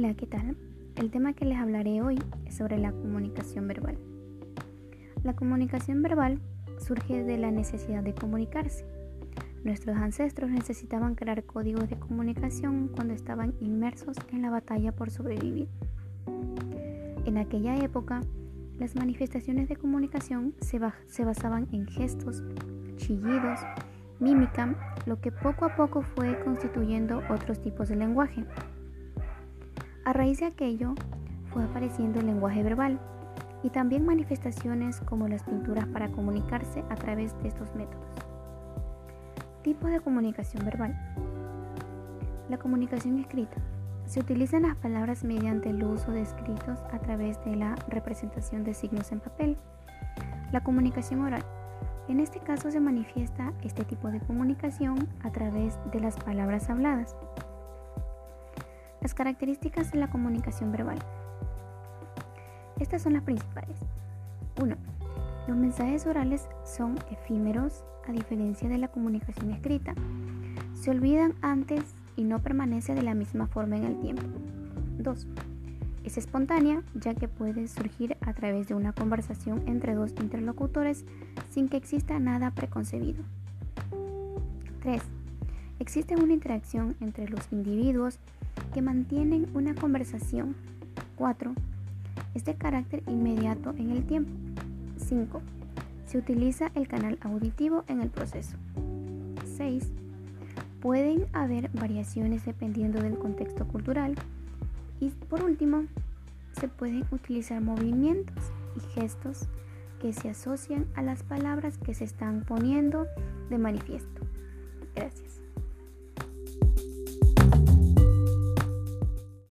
Hola, ¿qué tal? El tema que les hablaré hoy es sobre la comunicación verbal. La comunicación verbal surge de la necesidad de comunicarse. Nuestros ancestros necesitaban crear códigos de comunicación cuando estaban inmersos en la batalla por sobrevivir. En aquella época, las manifestaciones de comunicación se, basaban en gestos, chillidos, mímica, lo que poco a poco fue constituyendo otros tipos de lenguaje. A raíz de aquello fue apareciendo el lenguaje verbal y también manifestaciones como las pinturas para comunicarse a través de estos métodos. Tipos de comunicación verbal. La comunicación escrita. Se utilizan las palabras mediante el uso de escritos a través de la representación de signos en papel. La comunicación oral. En este caso se manifiesta este tipo de comunicación a través de las palabras habladas. Las características de la comunicación verbal. Estas son las principales. 1. Los mensajes orales son efímeros a diferencia de la comunicación escrita. Se olvidan antes y no permanece de la misma forma en el tiempo. 2. Es espontánea ya que puede surgir a través de una conversación entre dos interlocutores sin que exista nada preconcebido. 3. Existe una interacción entre los individuos que mantienen una conversación. 4. Es de carácter inmediato en el tiempo. 5. Se utiliza el canal auditivo en el proceso. 6. Pueden haber variaciones dependiendo del contexto cultural. Y por último, se pueden utilizar movimientos y gestos que se asocian a las palabras que se están poniendo de manifiesto. Gracias.